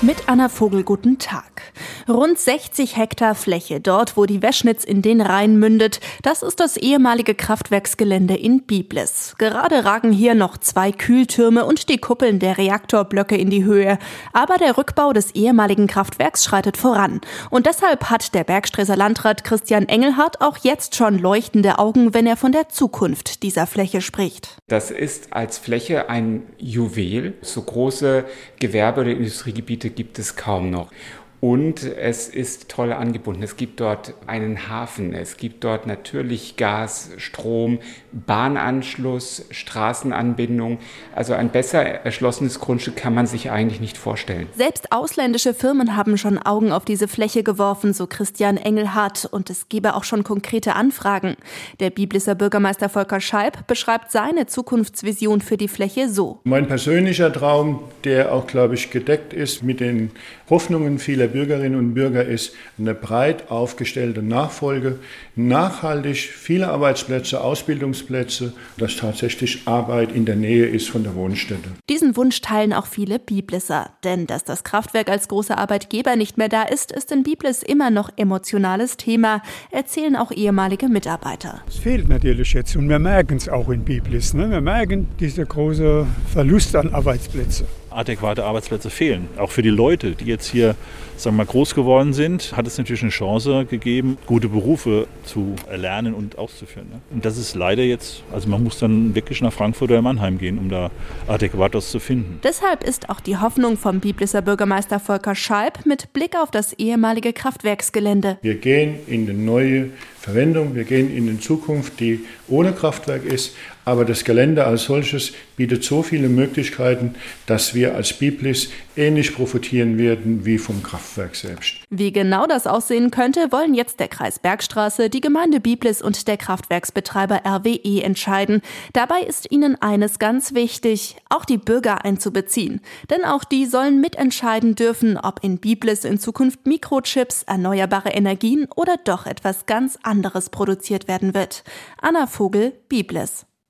Mit Anna Vogel, guten Tag. Rund 60 Hektar Fläche dort, wo die Weschnitz in den Rhein mündet, das ist das ehemalige Kraftwerksgelände in Biblis. Gerade ragen hier noch zwei Kühltürme und die Kuppeln der Reaktorblöcke in die Höhe. Aber der Rückbau des ehemaligen Kraftwerks schreitet voran. Und deshalb hat der Bergstreser Landrat Christian Engelhardt auch jetzt schon leuchtende Augen, wenn er von der Zukunft dieser Fläche spricht. Das ist als Fläche ein Juwel. So große Gewerbe- oder Industriegebiete gibt es kaum noch. Und es ist toll angebunden. Es gibt dort einen Hafen, es gibt dort natürlich Gas, Strom, Bahnanschluss, Straßenanbindung. Also ein besser erschlossenes Grundstück kann man sich eigentlich nicht vorstellen. Selbst ausländische Firmen haben schon Augen auf diese Fläche geworfen, so Christian Engelhardt. Und es gebe auch schon konkrete Anfragen. Der Biblisser Bürgermeister Volker Scheib beschreibt seine Zukunftsvision für die Fläche so. Mein persönlicher Traum, der auch, glaube ich, gedeckt ist mit den Hoffnungen vieler Bürgerinnen und Bürger ist eine breit aufgestellte Nachfolge, nachhaltig viele Arbeitsplätze, Ausbildungsplätze, dass tatsächlich Arbeit in der Nähe ist von der Wohnstätte. Diesen Wunsch teilen auch viele Biblisser, denn dass das Kraftwerk als großer Arbeitgeber nicht mehr da ist, ist in Biblis immer noch emotionales Thema, erzählen auch ehemalige Mitarbeiter. Es fehlt natürlich jetzt und wir merken es auch in Biblis. Ne? Wir merken diese große Verlust an Arbeitsplätzen adäquate Arbeitsplätze fehlen. Auch für die Leute, die jetzt hier sagen wir mal, groß geworden sind, hat es natürlich eine Chance gegeben, gute Berufe zu erlernen und auszuführen. Ne? Und das ist leider jetzt, also man muss dann wirklich nach Frankfurt oder Mannheim gehen, um da adäquates zu finden. Deshalb ist auch die Hoffnung vom Biblisser Bürgermeister Volker Scheib mit Blick auf das ehemalige Kraftwerksgelände. Wir gehen in die neue Verwendung, wir gehen in die Zukunft, die ohne Kraftwerk ist, aber das Gelände als solches bietet so viele Möglichkeiten, dass wir als Biblis ähnlich profitieren werden wie vom Kraftwerk selbst. Wie genau das aussehen könnte, wollen jetzt der Kreis Bergstraße, die Gemeinde Biblis und der Kraftwerksbetreiber RWE entscheiden. Dabei ist ihnen eines ganz wichtig, auch die Bürger einzubeziehen. Denn auch die sollen mitentscheiden dürfen, ob in Biblis in Zukunft Mikrochips, erneuerbare Energien oder doch etwas ganz anderes produziert werden wird. Anna Vogel, Biblis.